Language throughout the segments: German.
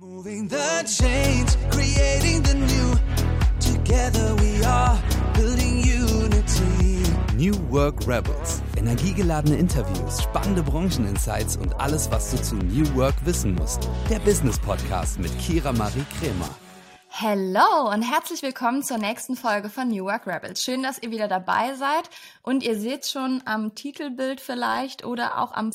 Moving the chains, creating the new. Together we are building unity. New Work Rebels. Energiegeladene Interviews, spannende Brancheninsights und alles, was du zu New Work wissen musst. Der Business Podcast mit Kira Marie Kremer. Hello und herzlich willkommen zur nächsten Folge von New Work Rebels. Schön, dass ihr wieder dabei seid und ihr seht schon am Titelbild vielleicht oder auch am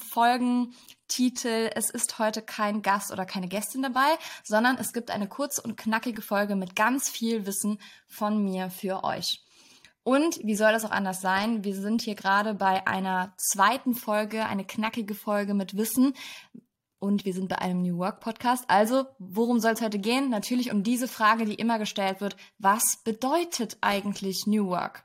Folgentitel, es ist heute kein Gast oder keine Gästin dabei, sondern es gibt eine kurze und knackige Folge mit ganz viel Wissen von mir für euch. Und wie soll das auch anders sein? Wir sind hier gerade bei einer zweiten Folge, eine knackige Folge mit Wissen, und wir sind bei einem New Work Podcast. Also, worum soll es heute gehen? Natürlich um diese Frage, die immer gestellt wird. Was bedeutet eigentlich New Work?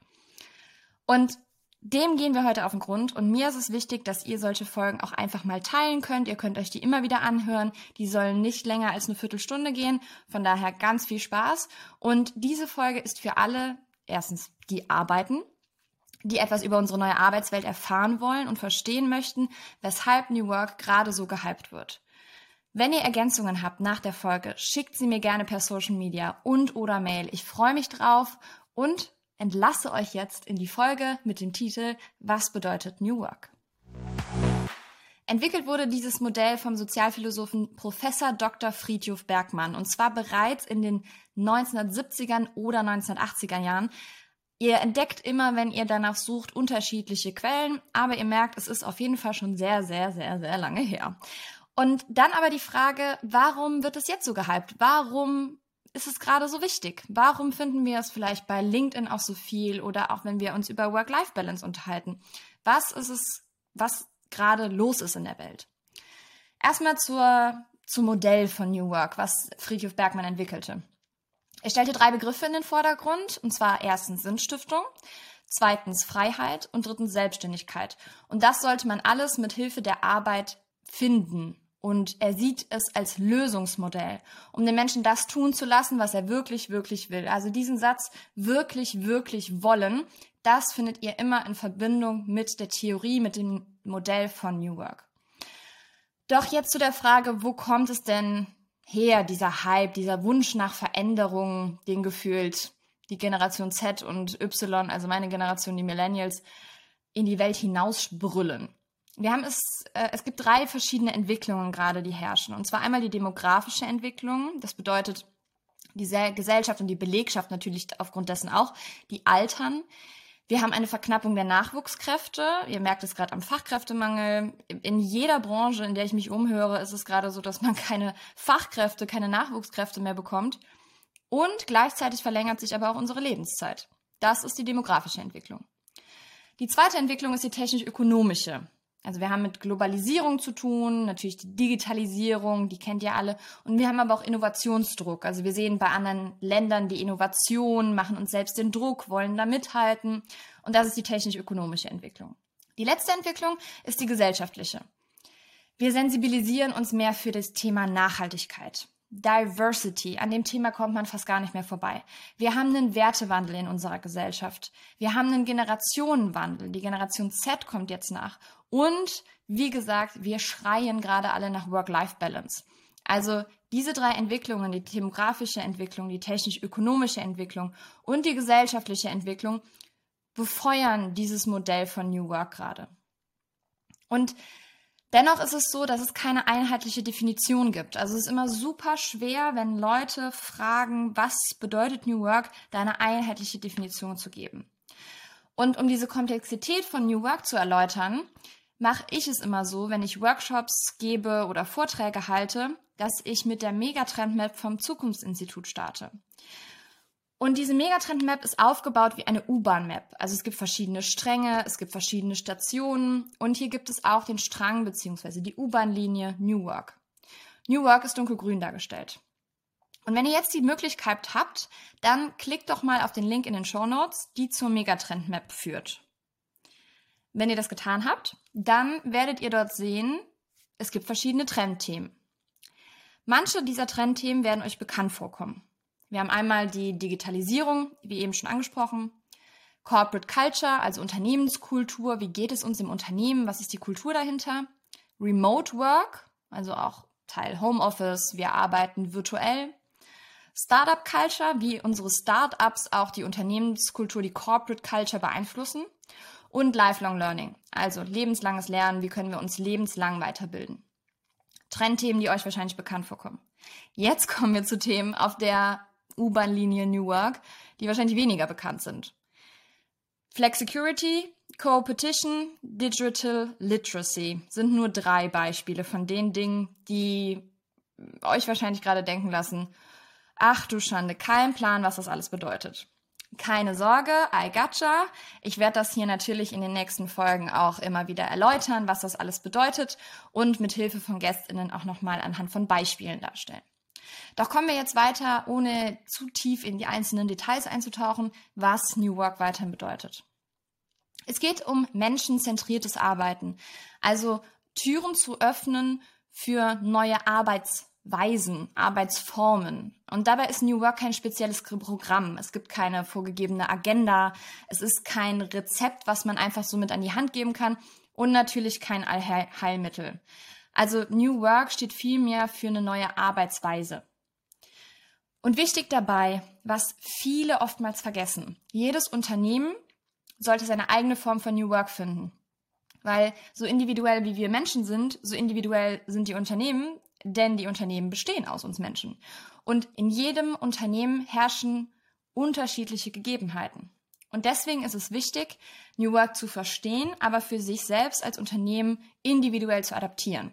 Und dem gehen wir heute auf den Grund und mir ist es wichtig, dass ihr solche Folgen auch einfach mal teilen könnt. Ihr könnt euch die immer wieder anhören. Die sollen nicht länger als eine Viertelstunde gehen. Von daher ganz viel Spaß. Und diese Folge ist für alle, erstens, die arbeiten, die etwas über unsere neue Arbeitswelt erfahren wollen und verstehen möchten, weshalb New Work gerade so gehypt wird. Wenn ihr Ergänzungen habt nach der Folge, schickt sie mir gerne per Social Media und oder Mail. Ich freue mich drauf und entlasse euch jetzt in die Folge mit dem Titel Was bedeutet New Work? Entwickelt wurde dieses Modell vom Sozialphilosophen Professor Dr. Friedhof Bergmann und zwar bereits in den 1970ern oder 1980er Jahren Ihr entdeckt immer, wenn ihr danach sucht, unterschiedliche Quellen, aber ihr merkt, es ist auf jeden Fall schon sehr, sehr, sehr, sehr lange her. Und dann aber die Frage, warum wird es jetzt so gehypt? Warum ist es gerade so wichtig? Warum finden wir es vielleicht bei LinkedIn auch so viel oder auch wenn wir uns über Work-Life-Balance unterhalten? Was ist es, was gerade los ist in der Welt? Erstmal zur, zum Modell von New Work, was Friedhof Bergmann entwickelte. Er stellte drei Begriffe in den Vordergrund, und zwar erstens Sinnstiftung, zweitens Freiheit und drittens Selbstständigkeit. Und das sollte man alles mit Hilfe der Arbeit finden. Und er sieht es als Lösungsmodell, um den Menschen das tun zu lassen, was er wirklich, wirklich will. Also diesen Satz wirklich, wirklich wollen, das findet ihr immer in Verbindung mit der Theorie, mit dem Modell von New Work. Doch jetzt zu der Frage, wo kommt es denn her, dieser Hype, dieser Wunsch nach Veränderung, den gefühlt die Generation Z und Y, also meine Generation, die Millennials, in die Welt hinausbrüllen. Wir haben es, äh, es gibt drei verschiedene Entwicklungen gerade, die herrschen. Und zwar einmal die demografische Entwicklung. Das bedeutet, die Gesellschaft und die Belegschaft natürlich aufgrund dessen auch, die altern. Wir haben eine Verknappung der Nachwuchskräfte. Ihr merkt es gerade am Fachkräftemangel. In jeder Branche, in der ich mich umhöre, ist es gerade so, dass man keine Fachkräfte, keine Nachwuchskräfte mehr bekommt. Und gleichzeitig verlängert sich aber auch unsere Lebenszeit. Das ist die demografische Entwicklung. Die zweite Entwicklung ist die technisch-ökonomische. Also wir haben mit Globalisierung zu tun, natürlich die Digitalisierung, die kennt ihr alle. Und wir haben aber auch Innovationsdruck. Also wir sehen bei anderen Ländern die Innovation, machen uns selbst den Druck, wollen da mithalten. Und das ist die technisch-ökonomische Entwicklung. Die letzte Entwicklung ist die gesellschaftliche. Wir sensibilisieren uns mehr für das Thema Nachhaltigkeit. Diversity. An dem Thema kommt man fast gar nicht mehr vorbei. Wir haben einen Wertewandel in unserer Gesellschaft. Wir haben einen Generationenwandel. Die Generation Z kommt jetzt nach. Und wie gesagt, wir schreien gerade alle nach Work-Life-Balance. Also diese drei Entwicklungen, die demografische Entwicklung, die technisch-ökonomische Entwicklung und die gesellschaftliche Entwicklung, befeuern dieses Modell von New Work gerade. Und Dennoch ist es so, dass es keine einheitliche Definition gibt. Also es ist immer super schwer, wenn Leute fragen, was bedeutet New Work, da eine einheitliche Definition zu geben. Und um diese Komplexität von New Work zu erläutern, mache ich es immer so, wenn ich Workshops gebe oder Vorträge halte, dass ich mit der Megatrend Map vom Zukunftsinstitut starte. Und diese Megatrend Map ist aufgebaut wie eine U-Bahn Map. Also es gibt verschiedene Stränge, es gibt verschiedene Stationen und hier gibt es auch den Strang bzw. die U-Bahn-Linie New Work. New Work ist dunkelgrün dargestellt. Und wenn ihr jetzt die Möglichkeit habt, dann klickt doch mal auf den Link in den Show Notes, die zur Megatrend Map führt. Wenn ihr das getan habt, dann werdet ihr dort sehen, es gibt verschiedene Trendthemen. Manche dieser Trendthemen werden euch bekannt vorkommen. Wir haben einmal die Digitalisierung, wie eben schon angesprochen, Corporate Culture, also Unternehmenskultur, wie geht es uns im Unternehmen, was ist die Kultur dahinter, Remote Work, also auch Teil Homeoffice, wir arbeiten virtuell. Startup Culture, wie unsere Startups auch die Unternehmenskultur, die Corporate Culture beeinflussen. Und Lifelong Learning, also lebenslanges Lernen, wie können wir uns lebenslang weiterbilden. Trendthemen, die euch wahrscheinlich bekannt vorkommen. Jetzt kommen wir zu Themen auf der U-Bahn-Linie New Work, die wahrscheinlich weniger bekannt sind. Flexicurity, Co-Petition, Digital Literacy sind nur drei Beispiele von den Dingen, die euch wahrscheinlich gerade denken lassen, ach du Schande, kein Plan, was das alles bedeutet. Keine Sorge, I gotcha. Ich werde das hier natürlich in den nächsten Folgen auch immer wieder erläutern, was das alles bedeutet und mit Hilfe von GästInnen auch nochmal anhand von Beispielen darstellen. Doch kommen wir jetzt weiter, ohne zu tief in die einzelnen Details einzutauchen, was New Work weiterhin bedeutet. Es geht um menschenzentriertes Arbeiten, also Türen zu öffnen für neue Arbeitsweisen, Arbeitsformen. Und dabei ist New Work kein spezielles Programm. Es gibt keine vorgegebene Agenda. Es ist kein Rezept, was man einfach so mit an die Hand geben kann. Und natürlich kein Allheilmittel. Also New Work steht vielmehr für eine neue Arbeitsweise. Und wichtig dabei, was viele oftmals vergessen. Jedes Unternehmen sollte seine eigene Form von New Work finden. Weil so individuell wie wir Menschen sind, so individuell sind die Unternehmen, denn die Unternehmen bestehen aus uns Menschen. Und in jedem Unternehmen herrschen unterschiedliche Gegebenheiten. Und deswegen ist es wichtig, New Work zu verstehen, aber für sich selbst als Unternehmen individuell zu adaptieren.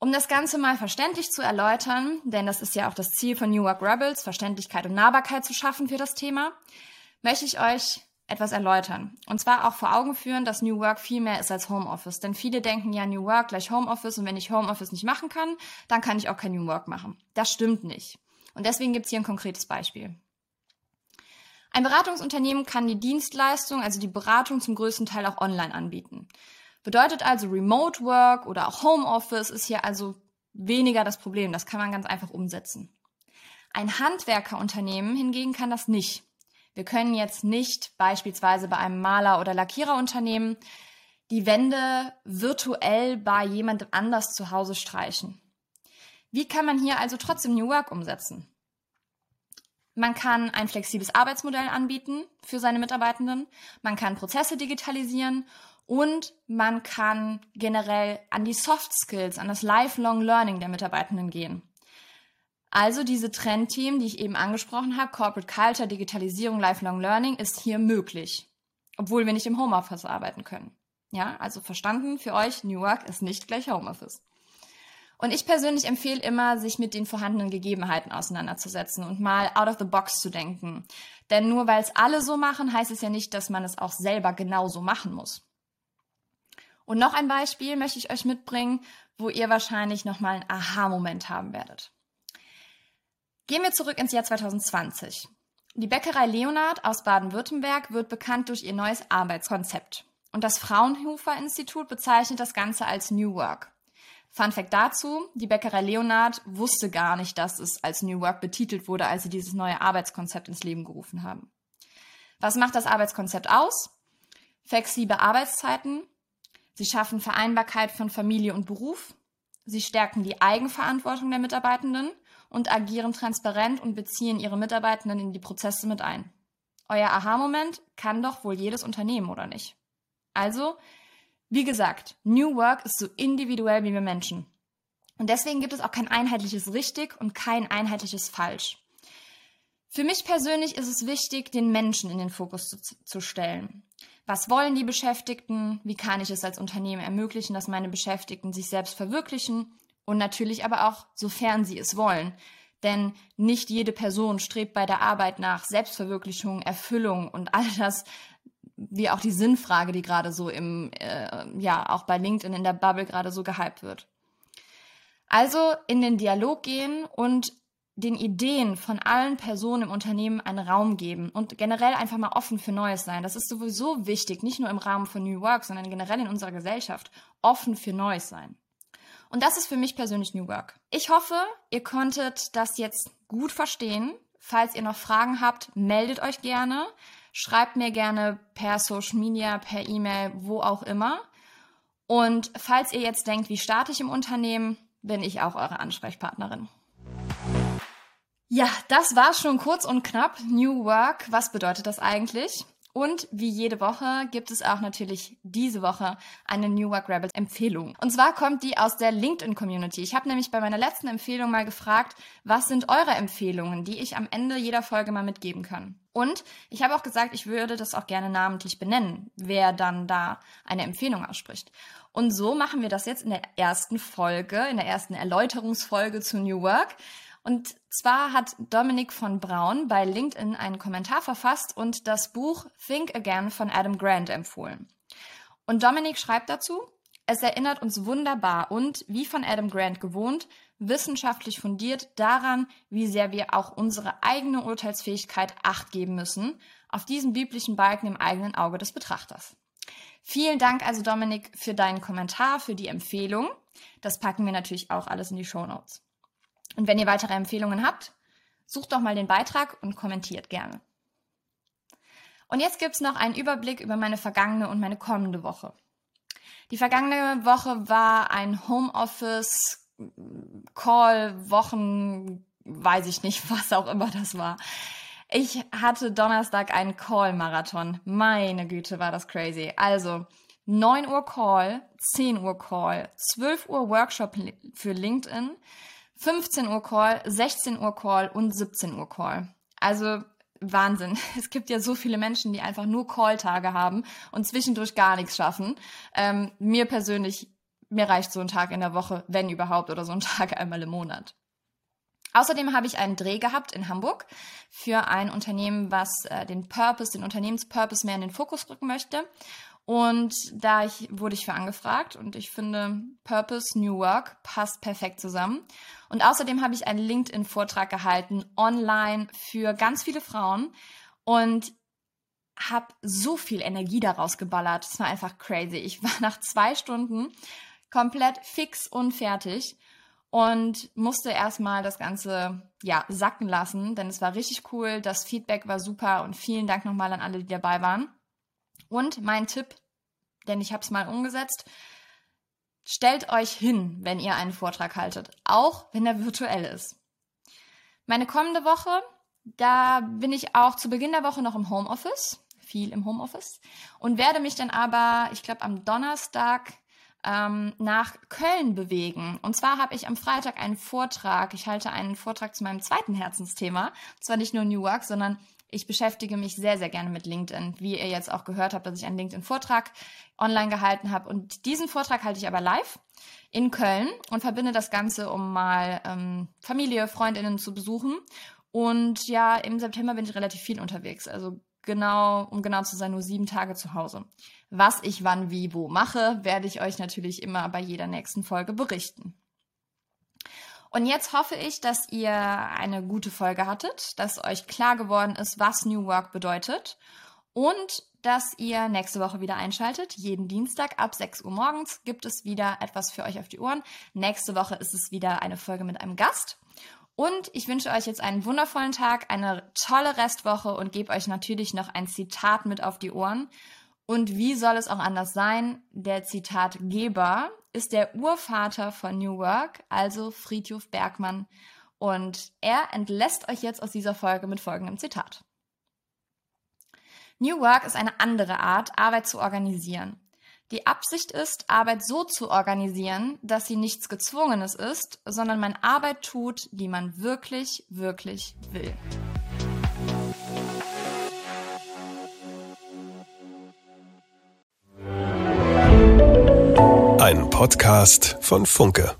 Um das Ganze mal verständlich zu erläutern, denn das ist ja auch das Ziel von New Work Rebels, Verständlichkeit und Nahbarkeit zu schaffen für das Thema, möchte ich euch etwas erläutern. Und zwar auch vor Augen führen, dass New Work viel mehr ist als Homeoffice. Denn viele denken ja New Work gleich Homeoffice und wenn ich Homeoffice nicht machen kann, dann kann ich auch kein New Work machen. Das stimmt nicht. Und deswegen gibt es hier ein konkretes Beispiel. Ein Beratungsunternehmen kann die Dienstleistung, also die Beratung zum größten Teil auch online anbieten. Bedeutet also Remote Work oder auch Homeoffice ist hier also weniger das Problem. Das kann man ganz einfach umsetzen. Ein Handwerkerunternehmen hingegen kann das nicht. Wir können jetzt nicht beispielsweise bei einem Maler- oder Lackiererunternehmen die Wände virtuell bei jemand anders zu Hause streichen. Wie kann man hier also trotzdem New Work umsetzen? Man kann ein flexibles Arbeitsmodell anbieten für seine Mitarbeitenden, man kann Prozesse digitalisieren und man kann generell an die Soft Skills, an das Lifelong Learning der Mitarbeitenden gehen. Also diese Trendthemen, die ich eben angesprochen habe, Corporate Culture, Digitalisierung, Lifelong Learning, ist hier möglich, obwohl wir nicht im Homeoffice arbeiten können. Ja, also verstanden für euch, New Work ist nicht gleich Homeoffice. Und ich persönlich empfehle immer, sich mit den vorhandenen Gegebenheiten auseinanderzusetzen und mal out of the box zu denken. Denn nur weil es alle so machen, heißt es ja nicht, dass man es auch selber genauso machen muss. Und noch ein Beispiel möchte ich euch mitbringen, wo ihr wahrscheinlich nochmal einen Aha-Moment haben werdet. Gehen wir zurück ins Jahr 2020. Die Bäckerei Leonard aus Baden-Württemberg wird bekannt durch ihr neues Arbeitskonzept. Und das Fraunhofer Institut bezeichnet das Ganze als New Work. Fun Fact dazu, die Bäckerei Leonard wusste gar nicht, dass es als New Work betitelt wurde, als sie dieses neue Arbeitskonzept ins Leben gerufen haben. Was macht das Arbeitskonzept aus? Flexible Arbeitszeiten, Sie schaffen Vereinbarkeit von Familie und Beruf. Sie stärken die Eigenverantwortung der Mitarbeitenden und agieren transparent und beziehen ihre Mitarbeitenden in die Prozesse mit ein. Euer Aha-Moment kann doch wohl jedes Unternehmen, oder nicht? Also, wie gesagt, New Work ist so individuell wie wir Menschen. Und deswegen gibt es auch kein einheitliches richtig und kein einheitliches falsch. Für mich persönlich ist es wichtig, den Menschen in den Fokus zu, zu, stellen. Was wollen die Beschäftigten? Wie kann ich es als Unternehmen ermöglichen, dass meine Beschäftigten sich selbst verwirklichen? Und natürlich aber auch, sofern sie es wollen. Denn nicht jede Person strebt bei der Arbeit nach Selbstverwirklichung, Erfüllung und all das, wie auch die Sinnfrage, die gerade so im, äh, ja, auch bei LinkedIn in der Bubble gerade so gehypt wird. Also in den Dialog gehen und den Ideen von allen Personen im Unternehmen einen Raum geben und generell einfach mal offen für Neues sein. Das ist sowieso wichtig, nicht nur im Rahmen von New Work, sondern generell in unserer Gesellschaft. Offen für Neues sein. Und das ist für mich persönlich New Work. Ich hoffe, ihr konntet das jetzt gut verstehen. Falls ihr noch Fragen habt, meldet euch gerne. Schreibt mir gerne per Social Media, per E-Mail, wo auch immer. Und falls ihr jetzt denkt, wie starte ich im Unternehmen, bin ich auch eure Ansprechpartnerin. Ja, das war schon kurz und knapp. New Work, was bedeutet das eigentlich? Und wie jede Woche gibt es auch natürlich diese Woche eine New Work Rebels Empfehlung. Und zwar kommt die aus der LinkedIn Community. Ich habe nämlich bei meiner letzten Empfehlung mal gefragt, was sind eure Empfehlungen, die ich am Ende jeder Folge mal mitgeben kann. Und ich habe auch gesagt, ich würde das auch gerne namentlich benennen, wer dann da eine Empfehlung ausspricht. Und so machen wir das jetzt in der ersten Folge, in der ersten Erläuterungsfolge zu New Work. Und zwar hat Dominik von Braun bei LinkedIn einen Kommentar verfasst und das Buch Think Again von Adam Grant empfohlen. Und Dominik schreibt dazu, es erinnert uns wunderbar und, wie von Adam Grant gewohnt, wissenschaftlich fundiert daran, wie sehr wir auch unsere eigene Urteilsfähigkeit acht geben müssen, auf diesen biblischen Balken im eigenen Auge des Betrachters. Vielen Dank also, Dominik, für deinen Kommentar, für die Empfehlung. Das packen wir natürlich auch alles in die Show Notes. Und wenn ihr weitere Empfehlungen habt, sucht doch mal den Beitrag und kommentiert gerne. Und jetzt gibt's noch einen Überblick über meine vergangene und meine kommende Woche. Die vergangene Woche war ein Homeoffice Call, Wochen, weiß ich nicht, was auch immer das war. Ich hatte Donnerstag einen Call-Marathon. Meine Güte, war das crazy. Also 9 Uhr Call, 10 Uhr Call, 12 Uhr Workshop für LinkedIn, 15 Uhr Call, 16 Uhr Call und 17 Uhr Call. Also Wahnsinn. Es gibt ja so viele Menschen, die einfach nur Call-Tage haben und zwischendurch gar nichts schaffen. Ähm, mir persönlich, mir reicht so ein Tag in der Woche, wenn überhaupt, oder so ein Tag einmal im Monat. Außerdem habe ich einen Dreh gehabt in Hamburg für ein Unternehmen, was äh, den Purpose, den Unternehmenspurpose mehr in den Fokus rücken möchte. Und da ich, wurde ich für angefragt und ich finde, Purpose, New Work passt perfekt zusammen. Und außerdem habe ich einen LinkedIn-Vortrag gehalten, online für ganz viele Frauen und habe so viel Energie daraus geballert. Es war einfach crazy. Ich war nach zwei Stunden komplett fix und fertig und musste erstmal das Ganze ja sacken lassen, denn es war richtig cool. Das Feedback war super und vielen Dank nochmal an alle, die dabei waren. Und mein Tipp, denn ich habe es mal umgesetzt, stellt euch hin, wenn ihr einen Vortrag haltet, auch wenn er virtuell ist. Meine kommende Woche, da bin ich auch zu Beginn der Woche noch im Homeoffice, viel im Homeoffice, und werde mich dann aber, ich glaube, am Donnerstag ähm, nach Köln bewegen. Und zwar habe ich am Freitag einen Vortrag. Ich halte einen Vortrag zu meinem zweiten Herzensthema. Und zwar nicht nur New Work, sondern ich beschäftige mich sehr, sehr gerne mit LinkedIn. Wie ihr jetzt auch gehört habt, dass ich einen LinkedIn-Vortrag online gehalten habe. Und diesen Vortrag halte ich aber live in Köln und verbinde das Ganze, um mal ähm, Familie, Freundinnen zu besuchen. Und ja, im September bin ich relativ viel unterwegs. Also genau, um genau zu sein, nur sieben Tage zu Hause. Was ich wann, wie, wo mache, werde ich euch natürlich immer bei jeder nächsten Folge berichten. Und jetzt hoffe ich, dass ihr eine gute Folge hattet, dass euch klar geworden ist, was New Work bedeutet und dass ihr nächste Woche wieder einschaltet. Jeden Dienstag ab 6 Uhr morgens gibt es wieder etwas für euch auf die Ohren. Nächste Woche ist es wieder eine Folge mit einem Gast. Und ich wünsche euch jetzt einen wundervollen Tag, eine tolle Restwoche und gebe euch natürlich noch ein Zitat mit auf die Ohren. Und wie soll es auch anders sein? Der Zitatgeber ist der Urvater von New Work, also Friedhof Bergmann. Und er entlässt euch jetzt aus dieser Folge mit folgendem Zitat. New Work ist eine andere Art, Arbeit zu organisieren. Die Absicht ist, Arbeit so zu organisieren, dass sie nichts Gezwungenes ist, sondern man Arbeit tut, die man wirklich, wirklich will. Ein Podcast von Funke.